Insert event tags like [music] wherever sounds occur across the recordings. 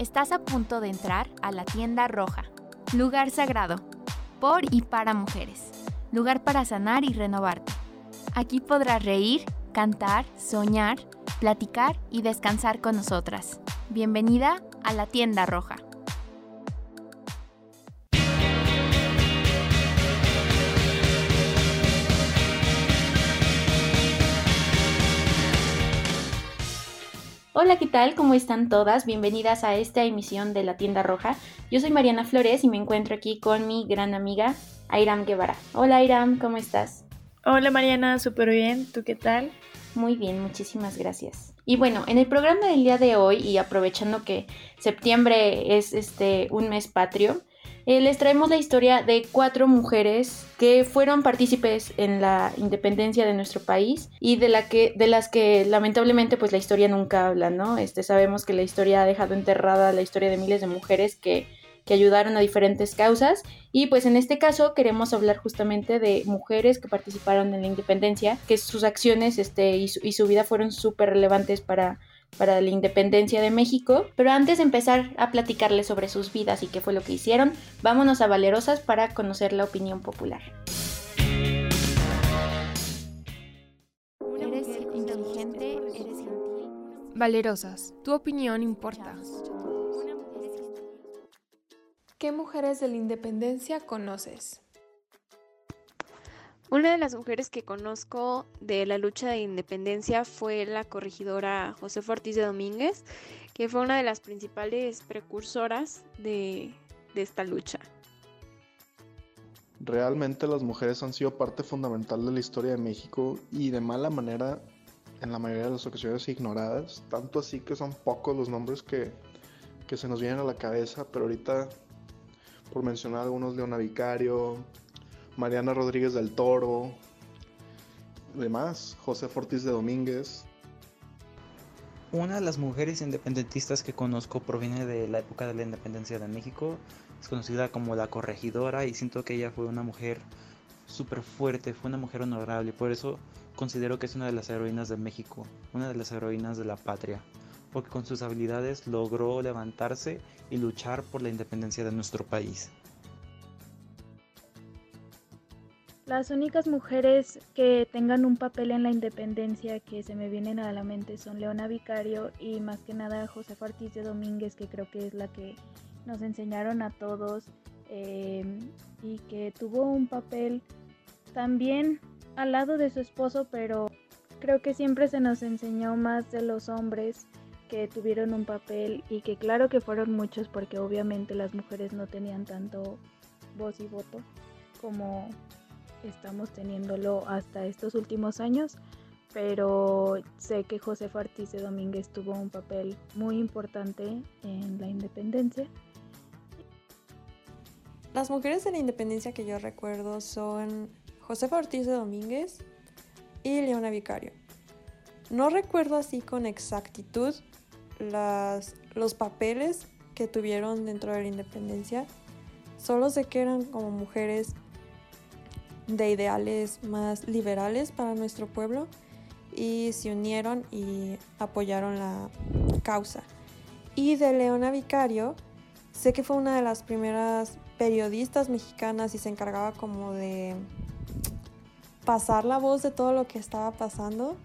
Estás a punto de entrar a la tienda roja, lugar sagrado, por y para mujeres, lugar para sanar y renovarte. Aquí podrás reír, cantar, soñar, platicar y descansar con nosotras. Bienvenida a la tienda roja. Hola, ¿qué tal? ¿Cómo están todas? Bienvenidas a esta emisión de La Tienda Roja. Yo soy Mariana Flores y me encuentro aquí con mi gran amiga Airam Guevara. Hola Airam, ¿cómo estás? Hola Mariana, súper bien. ¿Tú qué tal? Muy bien, muchísimas gracias. Y bueno, en el programa del día de hoy y aprovechando que septiembre es este un mes patrio, eh, les traemos la historia de cuatro mujeres que fueron partícipes en la independencia de nuestro país y de, la que, de las que lamentablemente pues la historia nunca habla, ¿no? Este, sabemos que la historia ha dejado enterrada la historia de miles de mujeres que, que ayudaron a diferentes causas y pues en este caso queremos hablar justamente de mujeres que participaron en la independencia, que sus acciones este, y, su, y su vida fueron súper relevantes para para la independencia de México. Pero antes de empezar a platicarles sobre sus vidas y qué fue lo que hicieron, vámonos a Valerosas para conocer la opinión popular. Eres inteligente, eres Valerosas, tu opinión importa. ¿Qué mujeres de la independencia conoces? Una de las mujeres que conozco de la lucha de independencia fue la corregidora José Ortiz de Domínguez, que fue una de las principales precursoras de, de esta lucha. Realmente las mujeres han sido parte fundamental de la historia de México y de mala manera en la mayoría de las ocasiones ignoradas, tanto así que son pocos los nombres que, que se nos vienen a la cabeza, pero ahorita por mencionar algunos, Leona Vicario, Mariana Rodríguez del Toro, demás, José Fortis de Domínguez. Una de las mujeres independentistas que conozco proviene de la época de la independencia de México. Es conocida como la corregidora y siento que ella fue una mujer súper fuerte, fue una mujer honorable. Por eso considero que es una de las heroínas de México, una de las heroínas de la patria. Porque con sus habilidades logró levantarse y luchar por la independencia de nuestro país. Las únicas mujeres que tengan un papel en la independencia que se me vienen a la mente son Leona Vicario y más que nada José Ortiz de Domínguez, que creo que es la que nos enseñaron a todos eh, y que tuvo un papel también al lado de su esposo, pero creo que siempre se nos enseñó más de los hombres que tuvieron un papel y que claro que fueron muchos porque obviamente las mujeres no tenían tanto voz y voto como estamos teniéndolo hasta estos últimos años, pero sé que José Ortiz de Domínguez tuvo un papel muy importante en la independencia. Las mujeres de la independencia que yo recuerdo son José Ortiz de Domínguez y Leona Vicario. No recuerdo así con exactitud las, los papeles que tuvieron dentro de la independencia, solo sé que eran como mujeres de ideales más liberales para nuestro pueblo y se unieron y apoyaron la causa. Y de Leona Vicario, sé que fue una de las primeras periodistas mexicanas y se encargaba como de pasar la voz de todo lo que estaba pasando.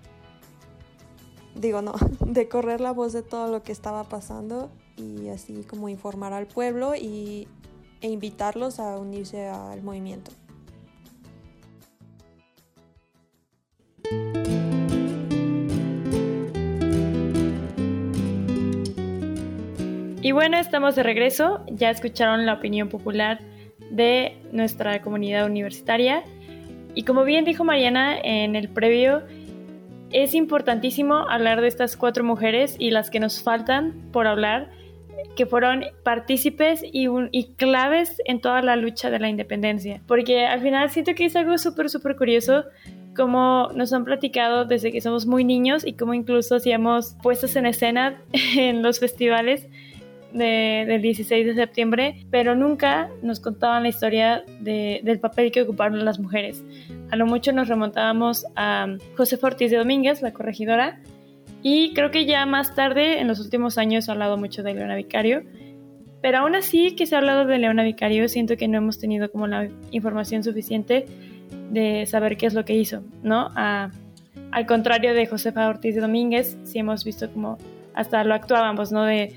Digo, no, [laughs] de correr la voz de todo lo que estaba pasando y así como informar al pueblo y, e invitarlos a unirse al movimiento. Y bueno, estamos de regreso. Ya escucharon la opinión popular de nuestra comunidad universitaria. Y como bien dijo Mariana en el previo, es importantísimo hablar de estas cuatro mujeres y las que nos faltan por hablar, que fueron partícipes y, y claves en toda la lucha de la independencia. Porque al final siento que es algo súper, súper curioso como nos han platicado desde que somos muy niños y como incluso hacíamos puestas en escena [laughs] en los festivales del 16 de septiembre, pero nunca nos contaban la historia del papel que ocuparon las mujeres. A lo mucho nos remontábamos a José Ortiz de Domínguez, la corregidora, Y creo que ya más tarde, en los últimos años, se ha hablado mucho de Leona Vicario. Pero aún así que se ha hablado de Leona Vicario, siento que no hemos tenido como la información suficiente de saber qué es lo que hizo, ¿no? al contrario de Josefa Ortiz de Domínguez, sí hemos visto como hasta lo actuábamos, ¿no? De,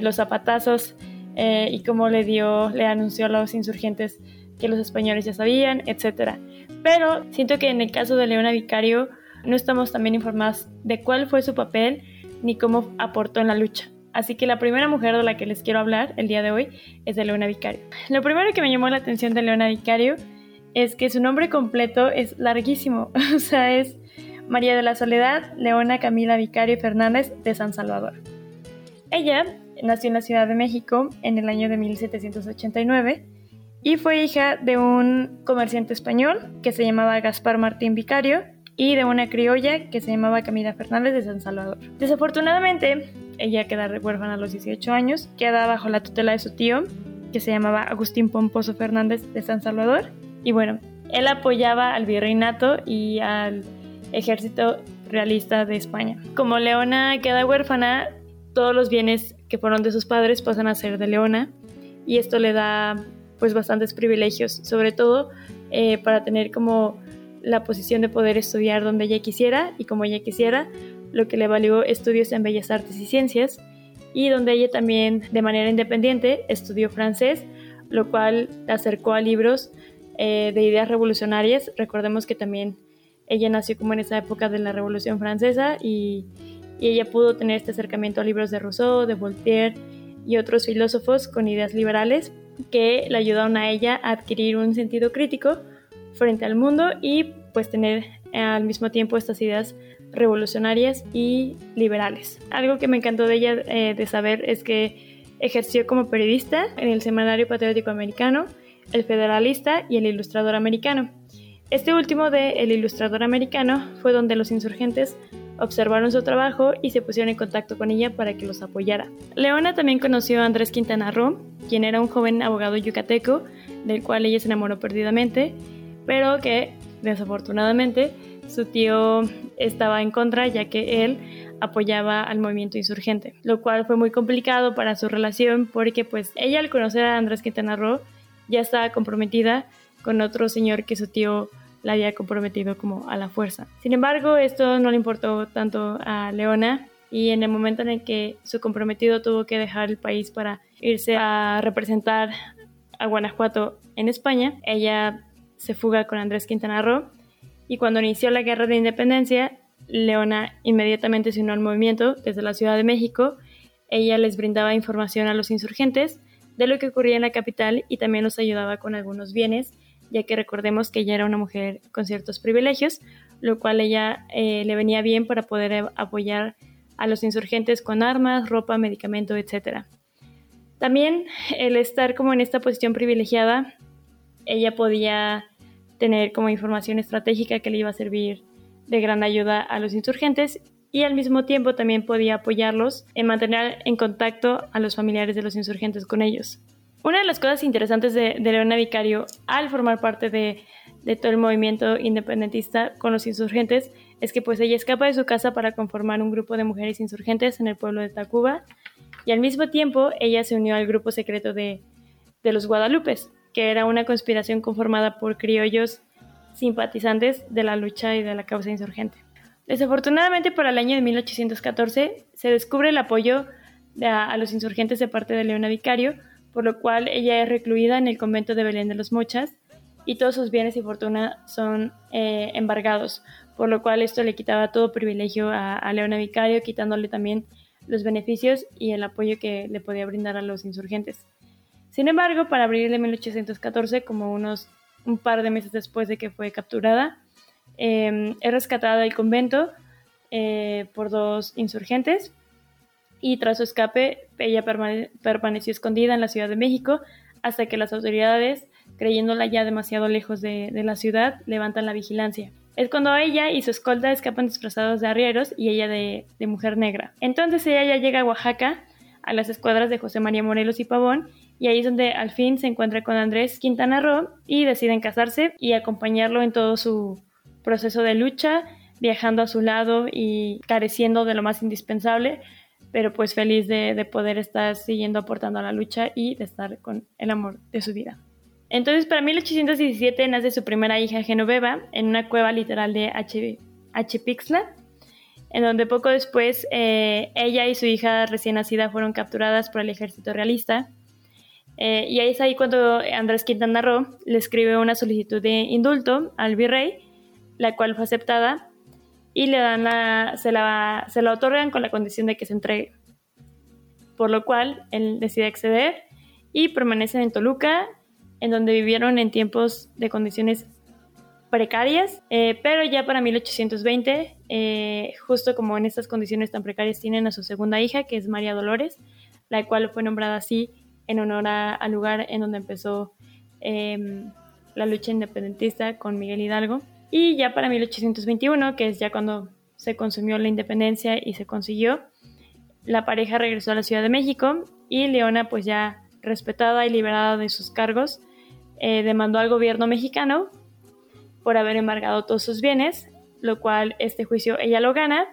los zapatazos eh, y cómo le dio, le anunció a los insurgentes que los españoles ya sabían, etc. Pero siento que en el caso de Leona Vicario no estamos también informados de cuál fue su papel ni cómo aportó en la lucha. Así que la primera mujer de la que les quiero hablar el día de hoy es de Leona Vicario. Lo primero que me llamó la atención de Leona Vicario es que su nombre completo es larguísimo, [laughs] o sea, es María de la Soledad Leona Camila Vicario Fernández de San Salvador. Ella nació en la Ciudad de México en el año de 1789 y fue hija de un comerciante español que se llamaba Gaspar Martín Vicario y de una criolla que se llamaba Camila Fernández de San Salvador. Desafortunadamente, ella queda huérfana a los 18 años, queda bajo la tutela de su tío, que se llamaba Agustín Pomposo Fernández de San Salvador. Y bueno, él apoyaba al virreinato y al ejército realista de España. Como Leona queda huérfana, todos los bienes que fueron de sus padres pasan a ser de Leona y esto le da pues bastantes privilegios, sobre todo eh, para tener como la posición de poder estudiar donde ella quisiera y como ella quisiera, lo que le valió estudios en Bellas Artes y Ciencias y donde ella también de manera independiente estudió francés, lo cual la acercó a libros eh, de ideas revolucionarias. Recordemos que también ella nació como en esa época de la Revolución Francesa y, y ella pudo tener este acercamiento a libros de Rousseau, de Voltaire y otros filósofos con ideas liberales que le ayudaron a ella a adquirir un sentido crítico frente al mundo y pues tener al mismo tiempo estas ideas revolucionarias y liberales. Algo que me encantó de ella eh, de saber es que ejerció como periodista en el Semanario Patriótico Americano, el Federalista y el Ilustrador Americano. Este último de El Ilustrador Americano fue donde los insurgentes observaron su trabajo y se pusieron en contacto con ella para que los apoyara. Leona también conoció a Andrés Quintana Roo, quien era un joven abogado yucateco, del cual ella se enamoró perdidamente, pero que desafortunadamente su tío estaba en contra ya que él apoyaba al movimiento insurgente, lo cual fue muy complicado para su relación porque pues ella al conocer a Andrés Quintana Roo ya estaba comprometida con otro señor que su tío la había comprometido como a la fuerza. Sin embargo, esto no le importó tanto a Leona y en el momento en el que su comprometido tuvo que dejar el país para irse a representar a Guanajuato en España, ella se fuga con Andrés Quintana Roo y cuando inició la guerra de independencia, Leona inmediatamente se unió al movimiento desde la Ciudad de México. Ella les brindaba información a los insurgentes de lo que ocurría en la capital y también los ayudaba con algunos bienes ya que recordemos que ella era una mujer con ciertos privilegios, lo cual ella eh, le venía bien para poder apoyar a los insurgentes con armas, ropa, medicamento, etc. También el estar como en esta posición privilegiada, ella podía tener como información estratégica que le iba a servir de gran ayuda a los insurgentes y al mismo tiempo también podía apoyarlos en mantener en contacto a los familiares de los insurgentes con ellos. Una de las cosas interesantes de, Leona Vicario al formar parte de, todo el movimiento independentista con los insurgentes es que pues ella escapa de su casa para conformar un grupo de mujeres insurgentes en el pueblo de Tacuba y al mismo tiempo ella se unió al grupo secreto de, de los Guadalupes, que era una conspiración conformada por criollos simpatizantes de la lucha y de la causa insurgente. Desafortunadamente para el año de 1814 se descubre el apoyo a, a los insurgentes de parte de Leona Vicario, por lo cual ella es recluida en el convento de Belén de los Mochas y todos sus bienes y fortuna son eh, embargados, por lo cual esto le quitaba todo privilegio a, Leona Vicario, quitándole también los beneficios y el apoyo que le podía brindar a los insurgentes. Sin embargo, para abril de 1814, como unos un par de meses después de que fue capturada, eh, es rescatada del convento eh, por dos insurgentes y tras su escape ella permaneció escondida en la Ciudad de México hasta que las autoridades, creyéndola ya demasiado lejos de, la ciudad, levantan la vigilancia. Es cuando ella y su escolta escapan disfrazados de arrieros y ella de, mujer negra. Entonces ella ya llega a Oaxaca, a las escuadras de José María Morelos y Pavón, y ahí es donde al fin se encuentra con Andrés Quintana Roo y deciden casarse y acompañarlo en todo su proceso de lucha viajando a su lado y careciendo de lo más indispensable, pero pues feliz de, de poder estar siguiendo aportando a la lucha y de estar con el amor de su vida. Entonces, para 1817 nace su primera hija Genoveva en una cueva literal de H, Pixla, en donde poco después eh, ella y su hija recién nacida fueron capturadas por el ejército realista. Eh, y ahí es ahí cuando Andrés Quintana Roo le escribe una solicitud de indulto al virrey, la cual fue aceptada y le dan la, se, la, se la otorgan con la condición de que se entregue. Por lo cual él decide acceder y permanecen en Toluca, en donde vivieron en tiempos de condiciones precarias, eh, pero ya para 1820, eh, justo como en estas condiciones tan precarias, tienen a su segunda hija, que es María Dolores, la cual fue nombrada así en honor al lugar en donde empezó em, la lucha independentista con Miguel Hidalgo. Y ya para 1821, que es ya cuando se consumió la independencia y se consiguió, la pareja regresó a la Ciudad de México y Leona, pues ya respetada y liberada de sus cargos, eh, demandó al gobierno mexicano por haber embargado todos sus bienes, lo cual este juicio ella lo gana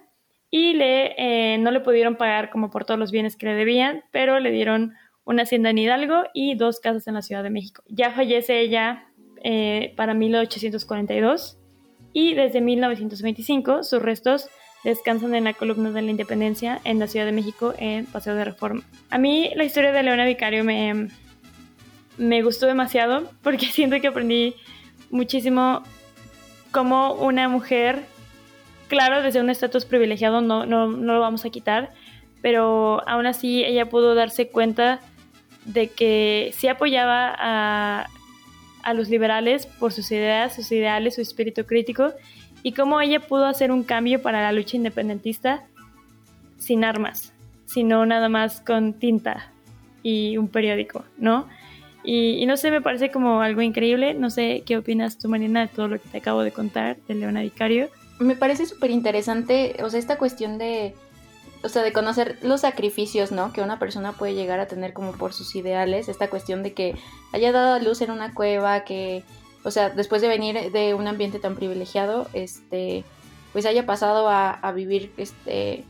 y le, eh, no le pudieron pagar como por todos los bienes que le debían, pero le dieron una hacienda en Hidalgo y dos casas en la Ciudad de México. Ya fallece ella eh, para 1842 y desde 1925 sus restos descansan en la columna de la Independencia en la Ciudad de México en Paseo de Reforma. A mí la historia de Leona Vicario me, me gustó demasiado porque [laughs] siento que aprendí muchísimo cómo una mujer, claro, desde un estatus privilegiado no, no, no lo vamos a quitar, pero aún así ella pudo darse cuenta de que sí apoyaba a a los liberales por sus ideas, sus ideales, su espíritu crítico y cómo ella pudo hacer un cambio para la lucha independentista sin armas, sino nada más con tinta y un periódico, ¿no? Y, no sé, me parece como algo increíble. No sé qué opinas tú, Marina, de todo lo que te acabo de contar de Leona Vicario. Me parece súper interesante, o sea, esta cuestión de o sea, de conocer los sacrificios, ¿no? Que una persona puede llegar a tener como por sus ideales, esta cuestión de que haya dado a luz en una cueva, que, o sea, después de venir de un ambiente tan privilegiado, este, pues haya pasado a, vivir, este,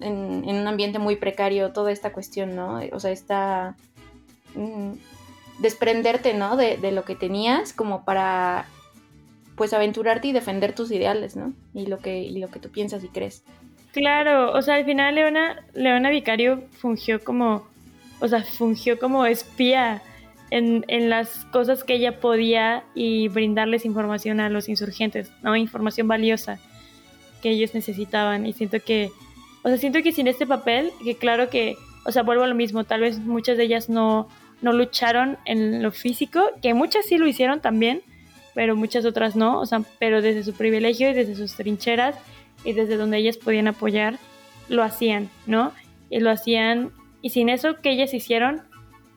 en, un ambiente muy precario, toda esta cuestión, ¿no? O sea, esta... Mm, desprenderte, ¿no? De, de lo que tenías como para, pues, aventurarte y defender tus ideales, ¿no? Y lo que, y lo que tú piensas y crees. Claro, o sea, al final Leona, Leona Vicario fungió como, o sea, fungió como espía en, en, las cosas que ella podía y brindarles información a los insurgentes, ¿no? Información valiosa que ellos necesitaban. Y siento que, o sea, siento que sin este papel, que claro que, o sea, vuelvo a lo mismo, tal vez muchas de ellas no, no lucharon en lo físico, que muchas sí lo hicieron también, pero muchas otras no, o sea, pero desde su privilegio y desde sus trincheras y desde donde ellas podían apoyar, lo hacían, ¿no? Y lo hacían, y sin eso que ellas hicieron,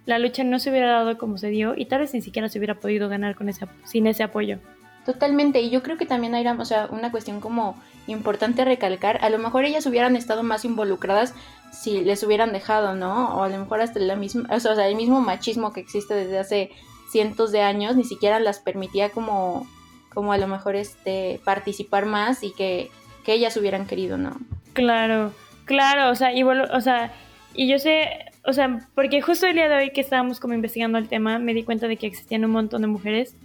la lucha no se hubiera dado como se dio y tal vez ni siquiera se hubiera podido ganar con ese, sin ese apoyo. Totalmente, y yo creo que también hay o sea, una cuestión como importante recalcar, a lo mejor ellas hubieran estado más involucradas si les hubieran dejado, ¿no? O a lo mejor hasta la misma, o sea, el mismo machismo que existe desde hace cientos de años ni siquiera las permitía como como a lo mejor este participar más y que que ellas hubieran querido, ¿no? Claro, claro, o sea, y, o sea, y yo sé, o sea, porque justo el día de hoy que estábamos como investigando el tema, me di cuenta de que existían un montón de mujeres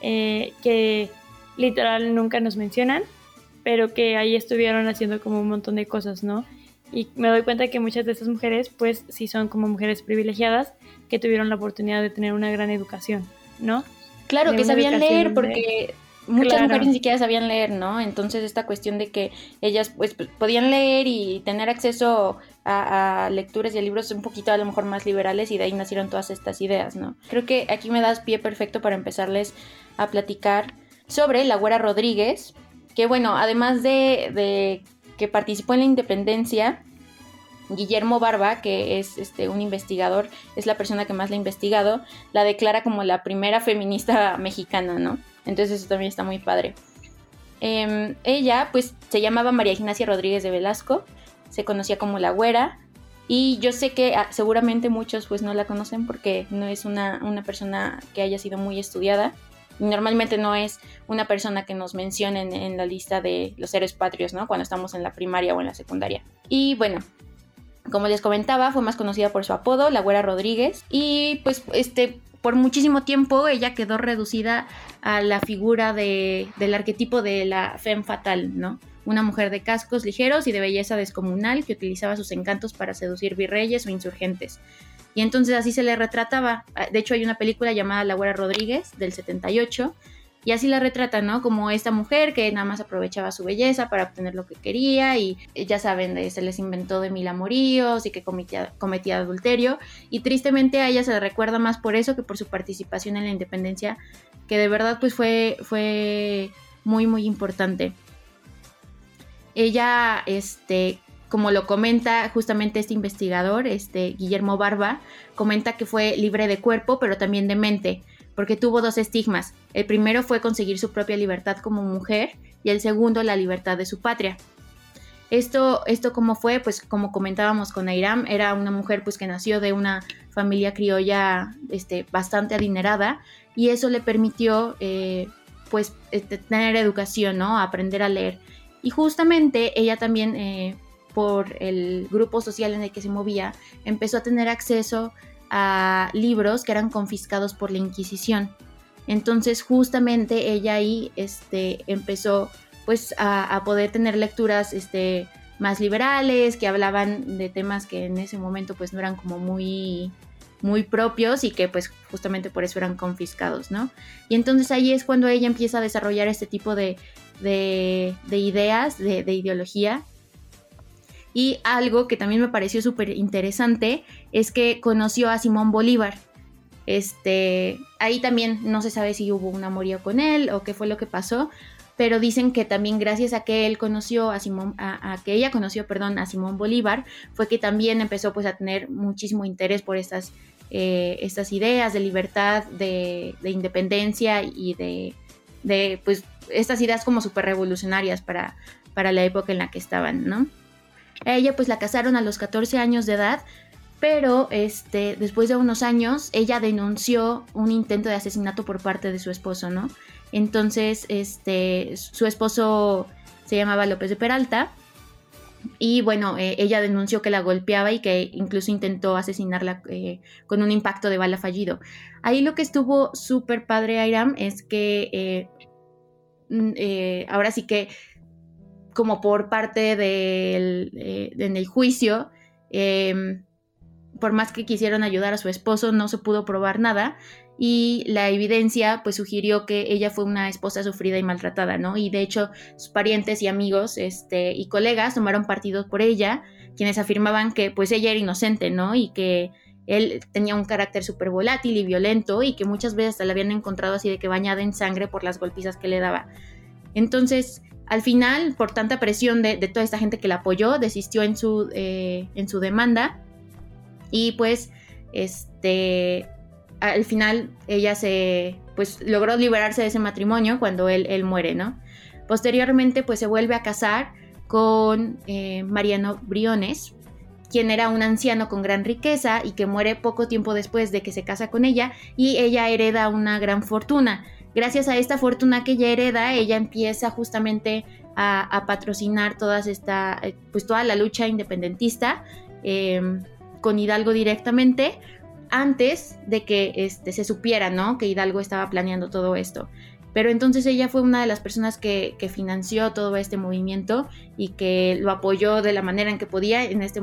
eh, que literal nunca nos mencionan, pero que ahí estuvieron haciendo como un montón de cosas, ¿no? Y me doy cuenta que muchas de esas mujeres, pues sí son como mujeres privilegiadas que tuvieron la oportunidad de tener una gran educación, ¿no? Claro, que sabían leer, porque muchas mujeres ni siquiera sabían leer, ¿no? Entonces esta cuestión de que ellas pues podían leer y tener acceso a, lecturas y a libros un poquito a lo mejor más liberales y de ahí nacieron todas estas ideas, ¿no? Creo que aquí me das pie perfecto para empezarles a platicar sobre la Güera Rodríguez, que bueno, además de, de que participó en la independencia, Guillermo Barba, que es este, un investigador, es la persona que más la ha investigado, la declara como la primera feminista mexicana, ¿no? Entonces eso también está muy padre. Em, ella, pues, se llamaba María Ignacia Rodríguez de Velasco, se conocía como la güera, y yo sé que ah, seguramente muchos pues no la conocen porque no es una, una, persona que haya sido muy estudiada. Normalmente no es una persona que nos mencionen en la lista de los héroes patrios, ¿no? Cuando estamos en la primaria o en la secundaria. Y bueno, como les comentaba, fue más conocida por su apodo, la Güera Rodríguez. Y pues este, por muchísimo tiempo ella quedó reducida a la figura de, del arquetipo de la femme fatal, ¿no? Una mujer de cascos ligeros y de belleza descomunal que utilizaba sus encantos para seducir virreyes o insurgentes. Y entonces así se le retrataba. De hecho hay una película llamada La Güera Rodríguez del 78 y así la retrata, ¿no? Como esta mujer que nada más aprovechaba su belleza para obtener lo que quería y ya saben, se les inventó de mil amoríos y que cometía, cometía adulterio. Y tristemente a ella se le recuerda más por eso que por su participación en la independencia, que de verdad pues fue, fue muy, muy importante. Ella, este, como lo comenta justamente este investigador, este Guillermo Barba, comenta que fue libre de cuerpo, pero también de mente porque tuvo dos estigmas. El primero fue conseguir su propia libertad como mujer y el segundo la libertad de su patria. Esto, esto cómo fue, pues como comentábamos con Airam, era una mujer pues que nació de una familia criolla este, bastante adinerada y eso le permitió eh, pues este, tener educación, ¿no? Aprender a leer. Y justamente ella también, eh, por el grupo social en el que se movía, empezó a tener acceso a libros que eran confiscados por la Inquisición. Entonces justamente ella ahí este, empezó pues a, poder tener lecturas este, más liberales, que hablaban de temas que en ese momento pues no eran como muy, muy propios y que pues justamente por eso eran confiscados, ¿no? Y entonces ahí es cuando ella empieza a desarrollar este tipo de, de, ideas, de, de ideología y algo que también me pareció súper interesante es que conoció a Simón Bolívar. Este, ahí también no se sabe si hubo un amorío con él o qué fue lo que pasó, pero dicen que también gracias a que él conoció a Simón, a, que ella conoció, perdón, a Simón Bolívar, fue que también empezó pues a tener muchísimo interés por estas, eh, estas ideas de libertad, de, independencia y de, de, pues estas ideas como súper revolucionarias para, para la época en la que estaban, ¿no? A ella pues la casaron a los 14 años de edad, pero este, después de unos años ella denunció un intento de asesinato por parte de su esposo, ¿no? Entonces, este, su esposo se llamaba López de Peralta y bueno, eh, ella denunció que la golpeaba y que incluso intentó asesinarla eh, con un impacto de bala fallido. Ahí lo que estuvo súper padre, Airam, es que eh, mm, ahora sí que como por parte del eh, en el juicio, em, por más que quisieron ayudar a su esposo, no se pudo probar nada y la evidencia pues sugirió que ella fue una esposa sufrida y maltratada, ¿no? Y de hecho sus parientes y amigos este, y colegas tomaron partido por ella, quienes afirmaban que pues ella era inocente, ¿no? Y que él tenía un carácter súper volátil y violento y que muchas veces hasta la habían encontrado así de que bañada en sangre por las golpizas que le daba. Entonces, al final, por tanta presión de, toda esta gente que la apoyó, desistió en su, eh, en su demanda y pues este al final ella se pues logró liberarse de ese matrimonio cuando él, muere, ¿no? Posteriormente pues se vuelve a casar con eh, Mariano Briones, quien era un anciano con gran riqueza y que muere poco tiempo después de que se casa con ella y ella hereda una gran fortuna gracias a esta fortuna que ella hereda, ella empieza justamente a, patrocinar todas esta, eh, pues toda la lucha independentista em, con Hidalgo directamente antes de que este, se supiera, ¿no? Que Hidalgo estaba planeando todo esto. Pero entonces ella fue una de las personas que, financió todo este movimiento y que lo apoyó de la manera en que podía. En este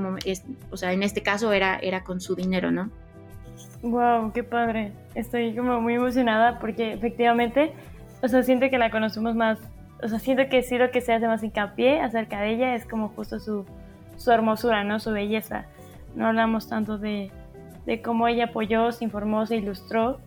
o sea, en este caso era, era con su dinero, ¿no? Wow, qué padre. Estoy como muy emocionada porque efectivamente, o sea, siento que la conocemos más, o sea, siento que sí lo que se hace más hincapié acerca de ella es como justo su, su hermosura, ¿no? Su belleza. No hablamos tanto de, de cómo ella apoyó, se informó, se ilustró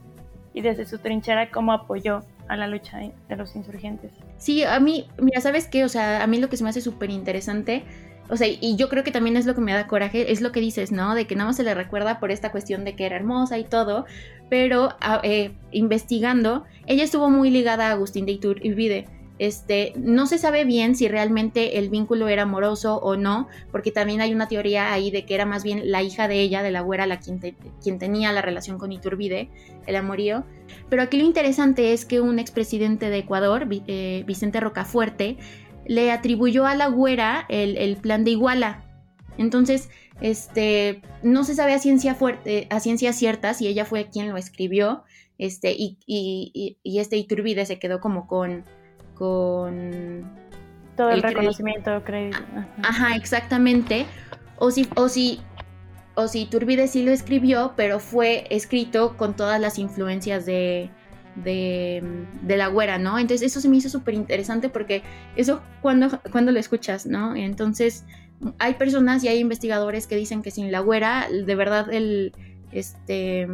y desde su trinchera cómo apoyó a la lucha de los insurgentes. Sí, a mí, mira, ¿sabes qué? O sea, a mí lo que se me hace súper interesante o sea, y yo creo que también es lo que me da coraje, es lo que dices, ¿no? De que nada más se le recuerda por esta cuestión de que era hermosa y todo, pero ah, eh, investigando, ella estuvo muy ligada a Agustín de Iturbide. Este, no se sabe bien si realmente el vínculo era amoroso o no, porque también hay una teoría ahí de que era más bien la hija de ella, de la güera, la quien, tenía la relación con Iturbide, el amorío. Pero aquí lo interesante es que un expresidente de Ecuador, eh, Vicente Rocafuerte, le atribuyó a la güera el, plan de Iguala. Entonces, este, no se sabe a ciencia, fuerte, a ciencia cierta si ella fue quien lo escribió, este, y, y este Iturbide se quedó como con con todo el, reconocimiento, crédito. Ajá. exactamente. O si, o si, o si Turbide sí lo escribió, pero fue escrito con todas las influencias de, de, la güera, ¿no? Entonces eso se me hizo súper interesante porque eso cuando, cuando lo escuchas, ¿no? Entonces hay personas y hay investigadores que dicen que sin la güera, de verdad el, este,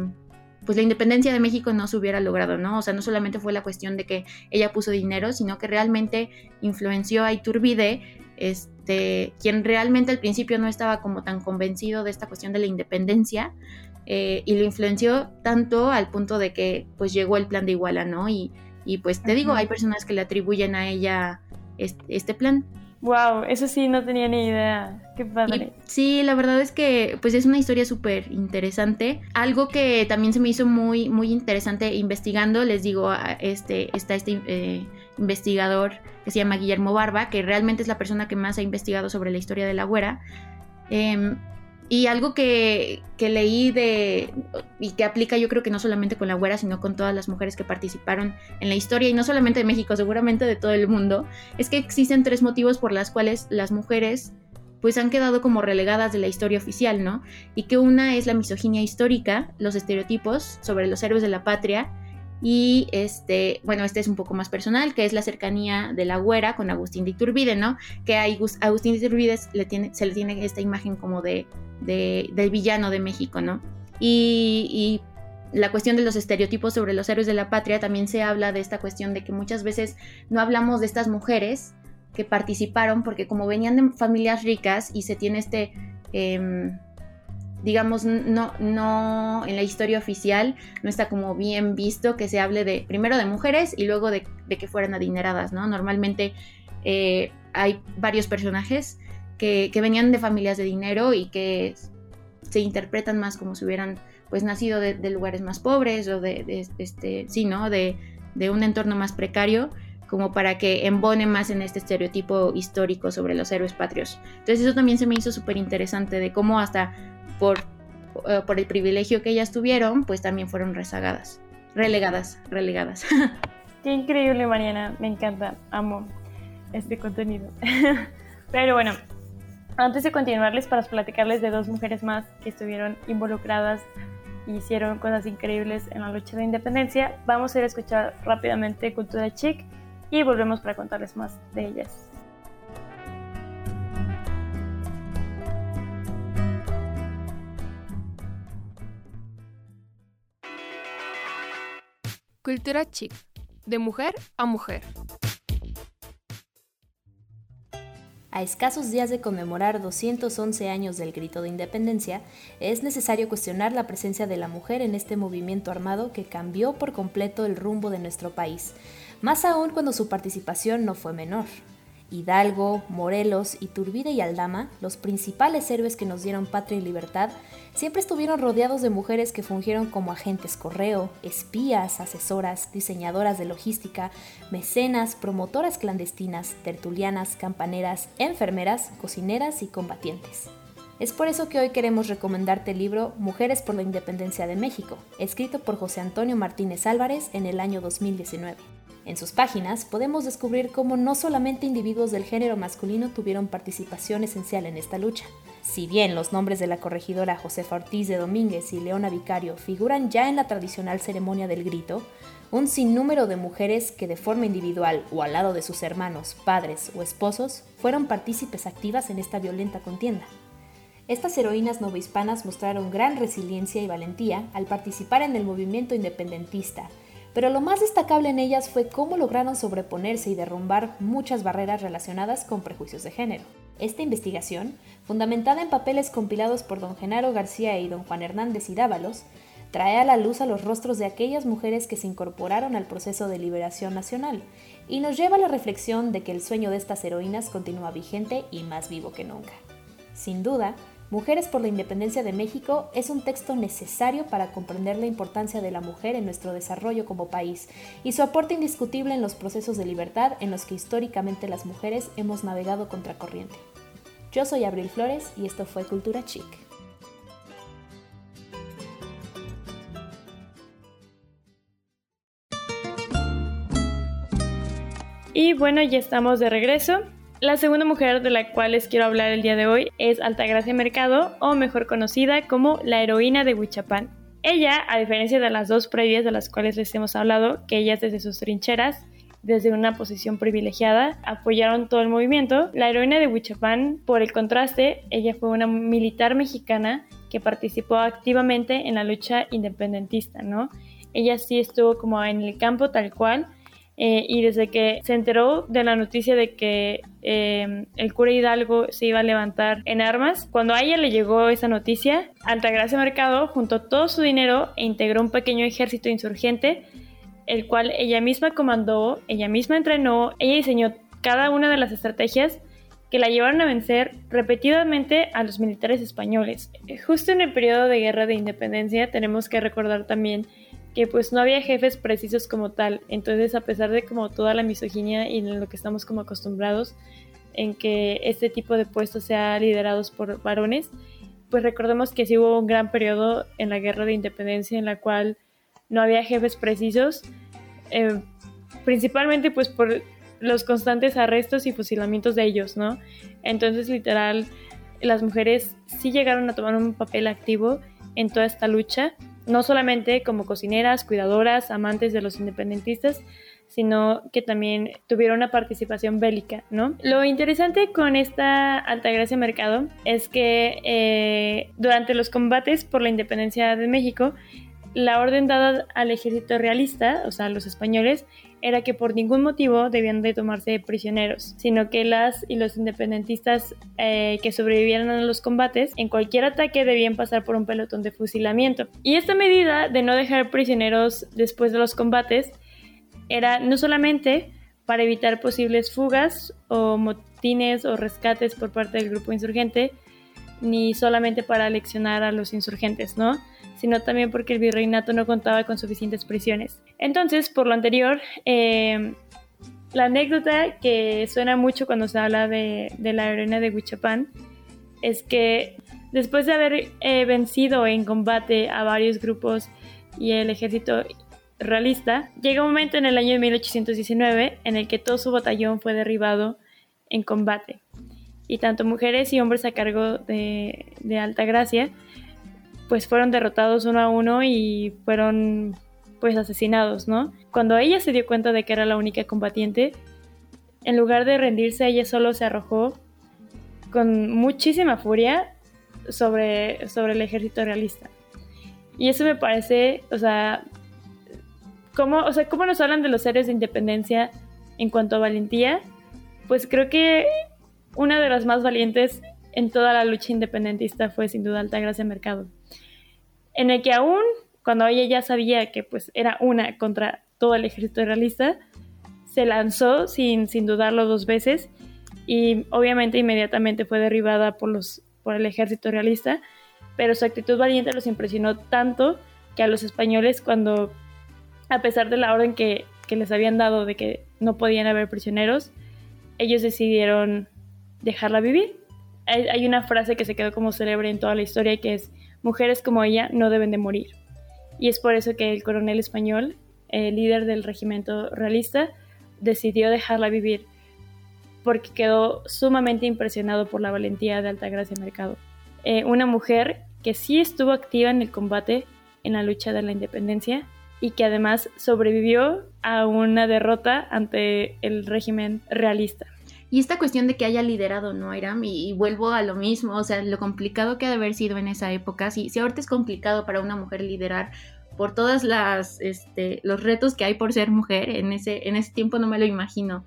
pues la independencia de México no se hubiera logrado, ¿no? O sea, no solamente fue la cuestión de que ella puso dinero, sino que realmente influenció a Iturbide, este, quien realmente al principio no estaba como tan convencido de esta cuestión de la independencia, eh, y lo influenció tanto al punto de que pues llegó el plan de Iguala, ¿no? Y, y pues te digo, hay personas que le atribuyen a ella este plan. Wow, eso sí, no tenía ni idea. Qué padre. sí, la verdad es que pues es una historia súper interesante. Algo que también se me hizo muy, muy interesante investigando, les digo, este, está este eh, investigador que se llama Guillermo Barba, que realmente es la persona que más ha investigado sobre la historia de la güera. Em, y algo que, leí de y que aplica yo creo que no solamente con la güera, sino con todas las mujeres que participaron en la historia, y no solamente de México, seguramente de todo el mundo, es que existen tres motivos por las cuales las mujeres pues han quedado como relegadas de la historia oficial, ¿no? Y que una es la misoginia histórica, los estereotipos sobre los héroes de la patria, y este, bueno, este es un poco más personal, que es la cercanía de la güera con Agustín de Iturbide, ¿no? Que a Agustín de Iturbide se le tiene esta imagen como de, del villano de México, ¿no? Y, la cuestión de los estereotipos sobre los héroes de la patria también se habla de esta cuestión de que muchas veces no hablamos de estas mujeres que participaron porque como venían de familias ricas y se tiene este... Em, digamos, no, no en la historia oficial no está como bien visto que se hable de primero de mujeres y luego de, que fueran adineradas, ¿no? Normalmente eh, hay varios personajes que, venían de familias de dinero y que se interpretan más como si hubieran pues nacido de, lugares más pobres o de, este, sí, ¿no? De, de un entorno más precario como para que embone más en este estereotipo histórico sobre los héroes patrios. Entonces eso también se me hizo súper interesante de cómo hasta por, eh, por el privilegio que ellas tuvieron, pues también fueron rezagadas, relegadas, relegadas. [laughs] Qué increíble, Mariana, me encanta, amo este contenido. [laughs] Pero bueno, antes de continuarles para platicarles de dos mujeres más que estuvieron involucradas y hicieron cosas increíbles en la lucha de independencia, vamos a ir a escuchar rápidamente Cultura Chic y volvemos para contarles más de ellas. Cultura chic, de mujer a mujer. A escasos días de conmemorar 211 años del grito de independencia, es necesario cuestionar la presencia de la mujer en este movimiento armado que cambió por completo el rumbo de nuestro país, más aún cuando su participación no fue menor. Hidalgo, Morelos, Iturbide y Aldama, los principales héroes que nos dieron patria y libertad, siempre estuvieron rodeados de mujeres que fungieron como agentes correo, espías, asesoras, diseñadoras de logística, mecenas, promotoras clandestinas, tertulianas, campaneras, enfermeras, cocineras y combatientes. Es por eso que hoy queremos recomendarte el libro Mujeres por la Independencia de México, escrito por José Antonio Martínez Álvarez en el año 2019. En sus páginas podemos descubrir cómo no solamente individuos del género masculino tuvieron participación esencial en esta lucha. Si bien los nombres de la corregidora Josefa Ortiz de Domínguez y Leona Vicario figuran ya en la tradicional ceremonia del grito, un sinnúmero de mujeres que de forma individual o al lado de sus hermanos, padres o esposos fueron partícipes activas en esta violenta contienda. Estas heroínas novohispanas mostraron gran resiliencia y valentía al participar en el movimiento independentista, pero lo más destacable en ellas fue cómo lograron sobreponerse y derrumbar muchas barreras relacionadas con prejuicios de género. Esta investigación, fundamentada en papeles compilados por don Genaro García y don Juan Hernández y Dávalos, trae a la luz a los rostros de aquellas mujeres que se incorporaron al proceso de liberación nacional y nos lleva a la reflexión de que el sueño de estas heroínas continúa vigente y más vivo que nunca. Sin duda, Mujeres por la Independencia de México es un texto necesario para comprender la importancia de la mujer en nuestro desarrollo como país y su aporte indiscutible en los procesos de libertad en los que históricamente las mujeres hemos navegado contracorriente. Yo soy Abril Flores y esto fue Cultura Chic. Y bueno, ya estamos de regreso. La segunda mujer de la cual les quiero hablar el día de hoy es Altagracia Mercado, o mejor conocida como la heroína de Huichapán. Ella, a diferencia de las dos previas de las cuales les hemos hablado, que ellas desde sus trincheras, desde una posición privilegiada, apoyaron todo el movimiento, la heroína de Huichapán, por el contraste, ella fue una militar mexicana que participó activamente en la lucha independentista, ¿no? Ella sí estuvo como en el campo tal cual, eh, y desde que se enteró de la noticia de que eh, el cura Hidalgo se iba a levantar en armas, cuando a ella le llegó esa noticia, Altagracia Mercado juntó todo su dinero e integró un pequeño ejército insurgente, el cual ella misma comandó, ella misma entrenó, ella diseñó cada una de las estrategias que la llevaron a vencer repetidamente a los militares españoles. Justo en el periodo de guerra de independencia tenemos que recordar también que pues no había jefes precisos como tal. Entonces, a pesar de como toda la misoginia y en lo que estamos como acostumbrados en que este tipo de puestos sea liderados por varones, pues recordemos que sí hubo un gran periodo en la guerra de independencia en la cual no había jefes precisos, eh, principalmente pues por los constantes arrestos y fusilamientos de ellos, ¿no? Entonces, literal, las mujeres sí llegaron a tomar un papel activo en toda esta lucha no solamente como cocineras, cuidadoras, amantes de los independentistas, sino que también tuvieron una participación bélica, ¿no? Lo interesante con esta Altagracia Mercado es que eh, durante los combates por la independencia de México, la orden dada al ejército realista, o sea, a los españoles, era que por ningún motivo debían de tomarse prisioneros, sino que las y los independentistas eh, que sobrevivieran a los combates en cualquier ataque debían pasar por un pelotón de fusilamiento. Y esta medida de no dejar prisioneros después de los combates era no solamente para evitar posibles fugas o motines o rescates por parte del grupo insurgente, ni solamente para leccionar a los insurgentes, ¿no? sino también porque el virreinato no contaba con suficientes prisiones. Entonces, por lo anterior, eh, la anécdota que suena mucho cuando se habla de, la arena de Huichapán es que después de haber eh, vencido en combate a varios grupos y el ejército realista, llega un momento en el año de 1819 en el que todo su batallón fue derribado en combate. Y tanto mujeres y hombres a cargo de, de Alta Gracia pues fueron derrotados uno a uno y fueron pues asesinados, ¿no? Cuando ella se dio cuenta de que era la única combatiente, en lugar de rendirse, ella solo se arrojó con muchísima furia sobre, sobre el ejército realista. Y eso me parece, o sea, ¿cómo, o sea, ¿cómo nos hablan de los héroes de independencia en cuanto a valentía? Pues creo que una de las más valientes en toda la lucha independentista fue sin duda Altagracia Mercado. En el que aún cuando ella ya sabía que pues era una contra todo el ejército realista, se lanzó sin, sin dudarlo dos veces y obviamente inmediatamente fue derribada por, los, por el ejército realista, pero su actitud valiente los impresionó tanto que a los españoles cuando, a pesar de la orden que, que les habían dado de que no podían haber prisioneros, ellos decidieron dejarla vivir. Hay, una frase que se quedó como célebre en toda la historia que es mujeres como ella no deben de morir. Y es por eso que el coronel español, el líder del regimiento realista, decidió dejarla vivir, porque quedó sumamente impresionado por la valentía de Altagracia Mercado. Eh, una mujer que sí estuvo activa en el combate en la lucha de la independencia y que además sobrevivió a una derrota ante el régimen realista. Y esta cuestión de que haya liderado, ¿no, Iram? Y, vuelvo a lo mismo, o sea, lo complicado que ha de haber sido en esa época. Si, si ahorita es complicado para una mujer liderar por todas las, este, los retos que hay por ser mujer, en ese, en ese tiempo no me lo imagino.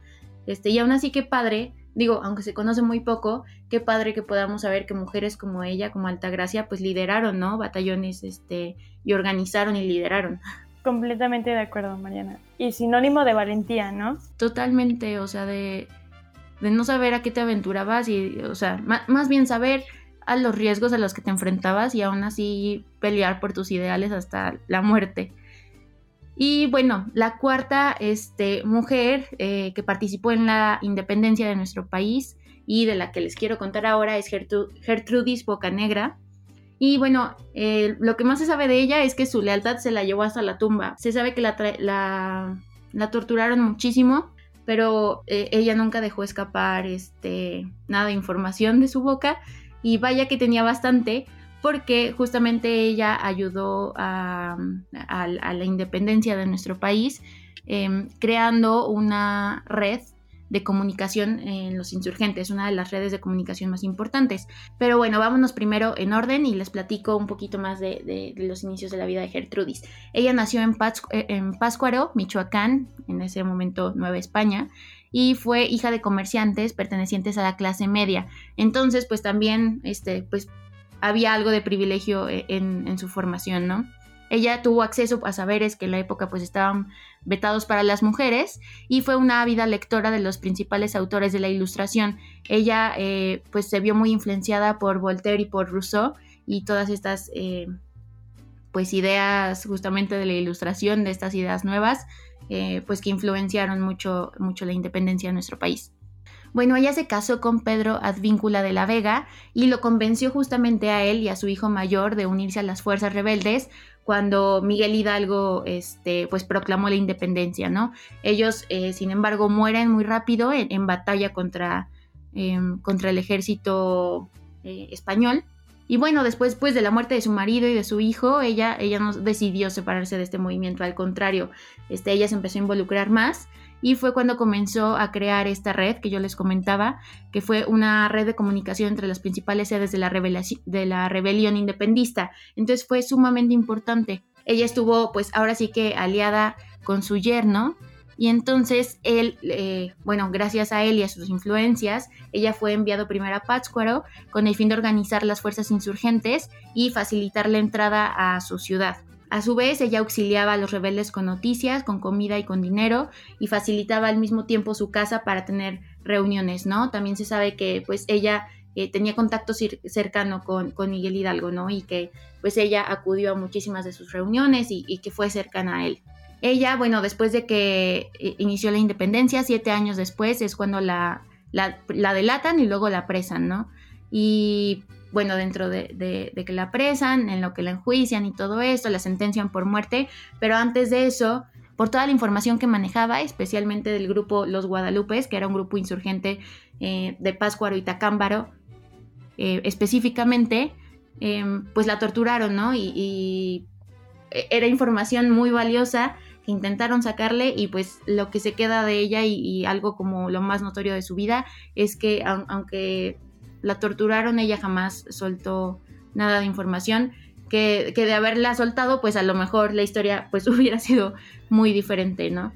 Este, y aún así, qué padre digo, aunque se conoce muy poco, qué padre que podamos saber que mujeres como ella, como Altagracia, pues lideraron, ¿no? Batallones, este, y organizaron y lideraron. Completamente de acuerdo, Mariana. Y sinónimo de valentía, ¿no? Totalmente, o sea, de, de no saber a qué te aventurabas y, o sea, más bien saber a los riesgos a los que te enfrentabas y aún así pelear por tus ideales hasta la muerte. Y bueno, la cuarta este, mujer eh, que participó en la independencia de nuestro país y de la que les quiero contar ahora es Gertrudis Bocanegra. Y bueno, lo que más se sabe de ella es que su lealtad se la llevó hasta la tumba. Se sabe que la, la, torturaron muchísimo, pero eh, ella nunca dejó escapar este, nada de información de su boca y vaya que tenía bastante porque justamente ella ayudó a, la independencia de nuestro país em, creando una red de comunicación en los insurgentes, una de las redes de comunicación más importantes. Pero bueno, vámonos primero en orden y les platico un poquito más de, los inicios de la vida de Gertrudis. Ella nació en, eh, en Páscuaro, Michoacán, en ese momento Nueva España, y fue hija de comerciantes pertenecientes a la clase media. Entonces, pues también, este, pues había algo de privilegio e, en, su formación, ¿no? Ella tuvo acceso a saberes que en la época pues estaban vetados para las mujeres y fue una ávida lectora de los principales autores de la Ilustración. Ella eh, pues se vio muy influenciada por Voltaire y por Rousseau y todas estas eh, pues ideas justamente de la Ilustración, de estas ideas nuevas, eh, pues que influenciaron mucho, mucho la independencia de nuestro país. Bueno, ella se casó con Pedro Advíncula de la Vega y lo convenció justamente a él y a su hijo mayor de unirse a las fuerzas rebeldes cuando Miguel Hidalgo este, pues proclamó la independencia, ¿no? Ellos, eh, sin embargo, mueren muy rápido en, batalla contra, em, contra el ejército eh, español. Y bueno, después pues, de la muerte de su marido y de su hijo, ella, ella no decidió separarse de este movimiento, al contrario, este, ella se empezó a involucrar más y fue cuando comenzó a crear esta red que yo les comentaba, que fue una red de comunicación entre las principales sedes de la, rebelión independista. Entonces fue sumamente importante. Ella estuvo pues ahora sí que aliada con su yerno, y entonces él, eh, bueno, gracias a él y a sus influencias, ella fue enviado primero a Pátzcuaro con el fin de organizar las fuerzas insurgentes y facilitar la entrada a su ciudad. A su vez, ella auxiliaba a los rebeldes con noticias, con comida y con dinero y facilitaba al mismo tiempo su casa para tener reuniones, ¿no? También se sabe que pues ella eh, tenía contacto cercano con, con, Miguel Hidalgo, ¿no? Y que pues ella acudió a muchísimas de sus reuniones y, que fue cercana a él. Ella, bueno, después de que eh, inició la independencia, siete años después, es cuando la, la, delatan y luego la presan, ¿no? Y bueno, dentro de, que la presan, en lo que la enjuician y todo esto, la sentencian por muerte, pero antes de eso, por toda la información que manejaba, especialmente del grupo Los Guadalupes, que era un grupo insurgente eh, de Páscuaro y Tacámbaro, eh, específicamente, em, pues la torturaron, ¿no? y era información muy valiosa intentaron sacarle y pues lo que se queda de ella y, algo como lo más notorio de su vida es que aunque la torturaron ella jamás soltó nada de información que, que, de haberla soltado pues a lo mejor la historia pues [laughs] hubiera sido muy diferente, ¿no?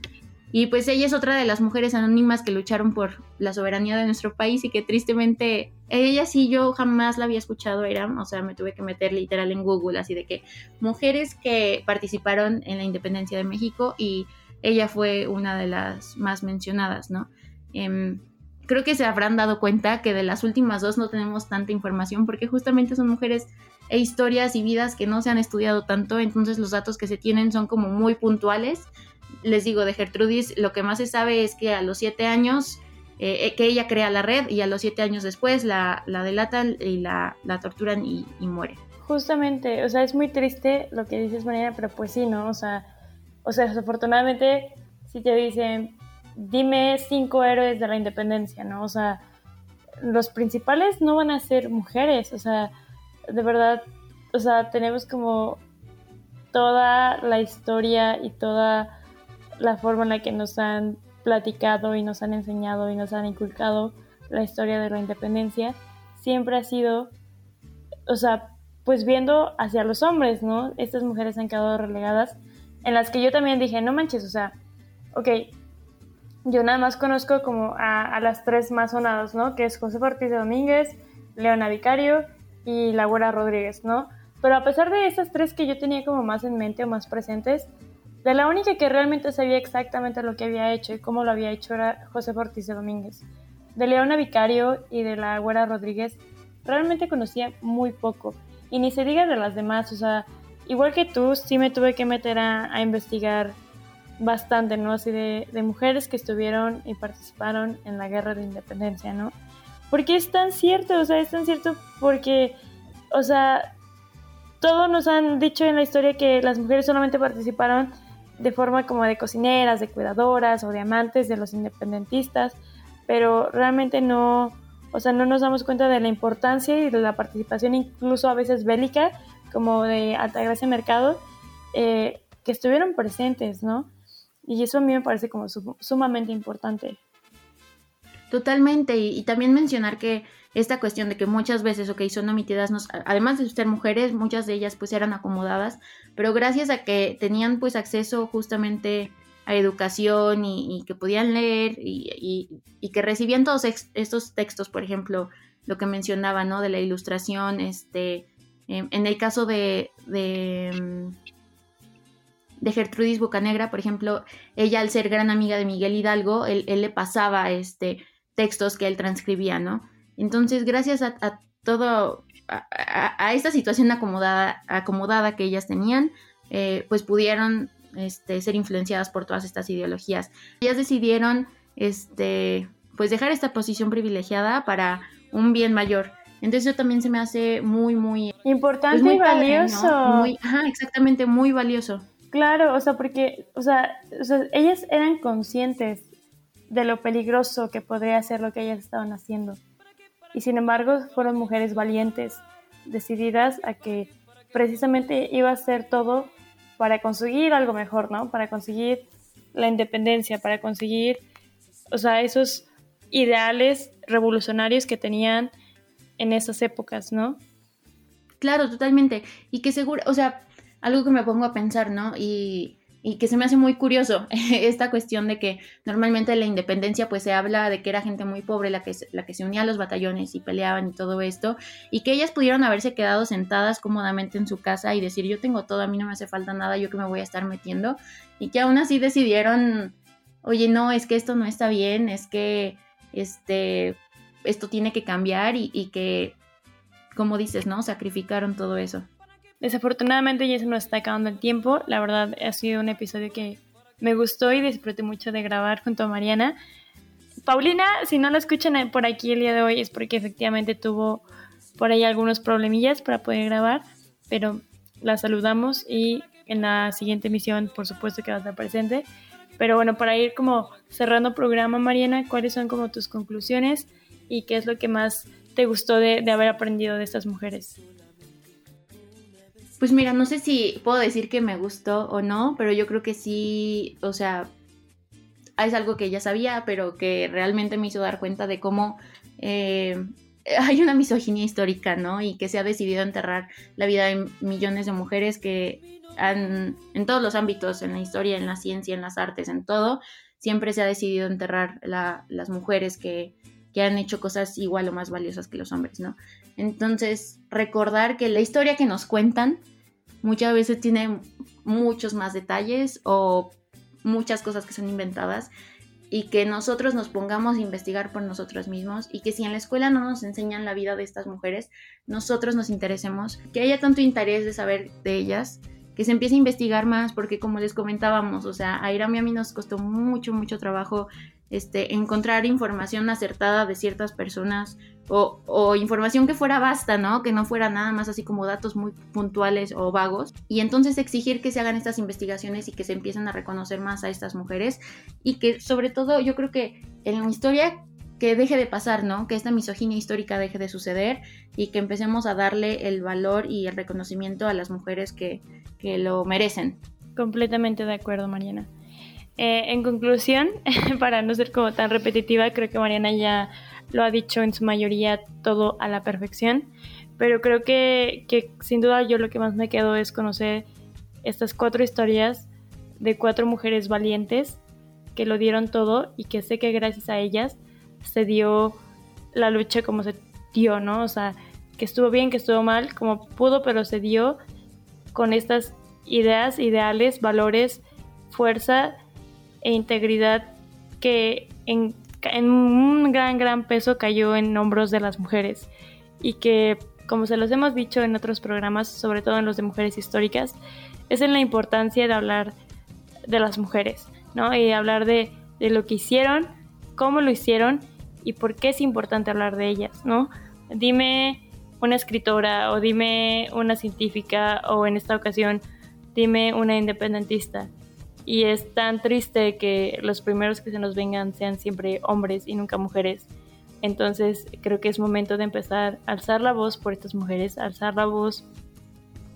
Y pues ella es otra de las mujeres anónimas que lucharon por la soberanía de nuestro país y que tristemente ella sí yo jamás la había escuchado, era, o sea, me tuve que meter literal en Google, así de que mujeres que participaron en la independencia de México y ella fue una de las más mencionadas, ¿no? Em, creo que se habrán dado cuenta que de las últimas dos no tenemos tanta información porque justamente son mujeres e historias y vidas que no se han estudiado tanto, entonces los datos que se tienen son como muy puntuales les digo, de Gertrudis, lo que más se sabe es que a los siete años, eh, eh, que ella crea la red y a los siete años después la, la delatan y la, la torturan y, muere. Justamente, o sea, es muy triste lo que dices, Mariana, pero pues sí, ¿no? O sea, o sea, desafortunadamente, si te dicen, dime cinco héroes de la independencia, ¿no? O sea, los principales no van a ser mujeres, o sea, de verdad, o sea, tenemos como toda la historia y toda la forma en la que nos han platicado y nos han enseñado y nos han inculcado la historia de la independencia, siempre ha sido, o sea, pues viendo hacia los hombres, ¿no? Estas mujeres han quedado relegadas, en las que yo también dije, no manches, o sea, ok, yo nada más conozco como a, las tres más sonadas, ¿no? Que es José Ortiz de Domínguez, Leona Vicario y La Rodríguez, ¿no? Pero a pesar de estas tres que yo tenía como más en mente o más presentes, de la única que realmente sabía exactamente lo que había hecho y cómo lo había hecho era José Ortiz de Domínguez. De Leona Vicario y de La Rodríguez realmente conocía muy poco. Y ni se diga de las demás, o sea, igual que tú, sí me tuve que meter a, investigar bastante, ¿no? Así de, mujeres que estuvieron y participaron en la guerra de independencia, ¿no? Porque es tan cierto, o sea, es tan cierto porque, o sea, todos nos han dicho en la historia que las mujeres solamente participaron de forma como de cocineras, de cuidadoras o de amantes de los independentistas, pero realmente no, o sea, no nos damos cuenta de la importancia y de la participación incluso a veces bélica, como de Altagracia Mercado, eh, que estuvieron presentes, ¿no? Y eso a mí me parece como sumamente importante. Totalmente, y, también mencionar que esta cuestión de que muchas veces, ok, son omitidas, además de ser mujeres, muchas de ellas pues eran acomodadas, pero gracias a que tenían pues acceso justamente a educación y, que podían leer y, que recibían todos estos textos, por ejemplo, lo que mencionaba, ¿no? De la ilustración, este, em, en el caso de, de, de, Gertrudis Bocanegra, por ejemplo, ella al ser gran amiga de Miguel Hidalgo, él, le pasaba este, textos que él transcribía, ¿no? Entonces, gracias a, todo, a, esta situación acomodada, acomodada que ellas tenían, eh, pues pudieron este, ser influenciadas por todas estas ideologías. Ellas decidieron este, pues dejar esta posición privilegiada para un bien mayor. Entonces eso también se me hace muy, muy... Importante pues, y valioso. Muy, ajá, exactamente, muy valioso. Claro, o sea, porque, o sea, ellas eran conscientes de lo peligroso que podría ser lo que ellas estaban haciendo. Y sin embargo, fueron mujeres valientes, decididas a que precisamente iba a ser todo para conseguir algo mejor, ¿no? Para conseguir la independencia, para conseguir, o sea, esos ideales revolucionarios que tenían en esas épocas, ¿no? Claro, totalmente. Y que seguro, o sea, algo que me pongo a pensar, ¿no? Y y que se me hace muy curioso [laughs] esta cuestión de que normalmente en la independencia pues se habla de que era gente muy pobre la que, la que se unía a los batallones y peleaban y todo esto y que ellas pudieron haberse quedado sentadas cómodamente en su casa y decir yo tengo todo, a mí no me hace falta nada, yo que me voy a estar metiendo y que aún así decidieron, oye no, es que esto no está bien, es que este, esto tiene que cambiar y, y que, como dices, ¿no? Sacrificaron todo eso. Desafortunadamente ya se nos está acabando el tiempo. La verdad ha sido un episodio que me gustó y disfruté mucho de grabar junto a Mariana. Paulina, si no la escuchan por aquí el día de hoy es porque efectivamente tuvo por ahí algunos problemillas para poder grabar, pero la saludamos y en la siguiente emisión por supuesto que va a estar presente. Pero bueno, para ir como cerrando programa, Mariana, ¿cuáles son como tus conclusiones y qué es lo que más te gustó de, de haber aprendido de estas mujeres? Pues mira, no sé si puedo decir que me gustó o no, pero yo creo que sí, o sea, es algo que ya sabía, pero que realmente me hizo dar cuenta de cómo eh, [laughs] hay una misoginia histórica, ¿no? Y que se ha decidido enterrar la vida de millones de mujeres que han, en todos los ámbitos, en la historia, en la ciencia, en las artes, en todo, siempre se ha decidido enterrar las mujeres que, que han hecho cosas igual o más valiosas que los hombres, ¿no? Entonces, recordar que la historia que nos cuentan muchas veces tiene muchos más detalles o muchas cosas que son inventadas y que nosotros nos pongamos a investigar por nosotros mismos y que si en la escuela no nos enseñan la vida de estas mujeres, nosotros nos interesemos, que haya tanto interés de saber de ellas, que se empiece a investigar más, porque como les comentábamos, o sea, a y a mí nos costó mucho, mucho trabajo este, encontrar información acertada de ciertas personas o, información que fuera basta, ¿no? Que no fuera nada más así como datos muy puntuales o vagos. Y entonces exigir que se hagan estas investigaciones y que se empiecen a reconocer más a estas mujeres y que sobre todo yo creo que en la historia que deje de pasar, ¿no? Que esta misoginia histórica deje de suceder y que empecemos a darle el valor y el reconocimiento a las mujeres que, que lo merecen. Completamente de acuerdo, Mariana. Eh, en conclusión, [laughs] para no ser como tan repetitiva, creo que Mariana ya lo ha dicho en su mayoría todo a la perfección, pero creo que, que sin duda yo lo que más me quedo es conocer estas cuatro historias de cuatro mujeres valientes que lo dieron todo y que sé que gracias a ellas se dio la lucha como se dio, ¿no? O sea, que estuvo bien, que estuvo mal, como pudo, pero se dio con estas ideas, ideales, valores, fuerza e integridad que en, un gran, gran peso cayó en hombros de las mujeres y que, como se los hemos dicho en otros programas, sobre todo en los de mujeres históricas, es en la importancia de hablar de las mujeres, ¿no? Y hablar de, de lo que hicieron, cómo lo hicieron y por qué es importante hablar de ellas, ¿no? Dime una escritora o dime una científica o en esta ocasión dime una independentista. Y es tan triste que los primeros que se nos vengan sean siempre hombres y nunca mujeres. Entonces creo que es momento de empezar a alzar la voz por estas mujeres, alzar la voz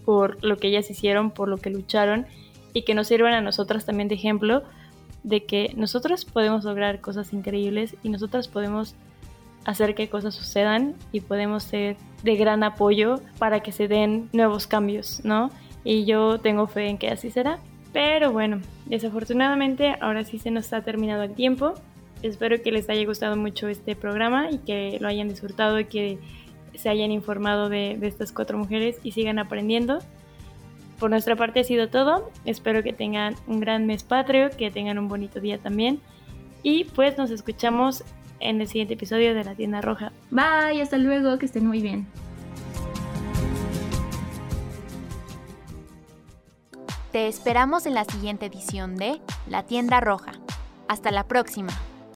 por lo que ellas hicieron, por lo que lucharon y que nos sirvan a nosotras también de ejemplo de que nosotros podemos lograr cosas increíbles y nosotras podemos hacer que cosas sucedan y podemos ser de gran apoyo para que se den nuevos cambios, ¿no? Y yo tengo fe en que así será. Pero bueno, desafortunadamente ahora sí se nos ha terminado el tiempo. Espero que les haya gustado mucho este programa y que lo hayan disfrutado y que se hayan informado de, de estas cuatro mujeres y sigan aprendiendo. Por nuestra parte ha sido todo. Espero que tengan un gran mes patrio, que tengan un bonito día también. Y pues nos escuchamos en el siguiente episodio de La Tienda Roja. Bye, hasta luego, que estén muy bien. Te esperamos en la siguiente edición de La Tienda Roja. Hasta la próxima.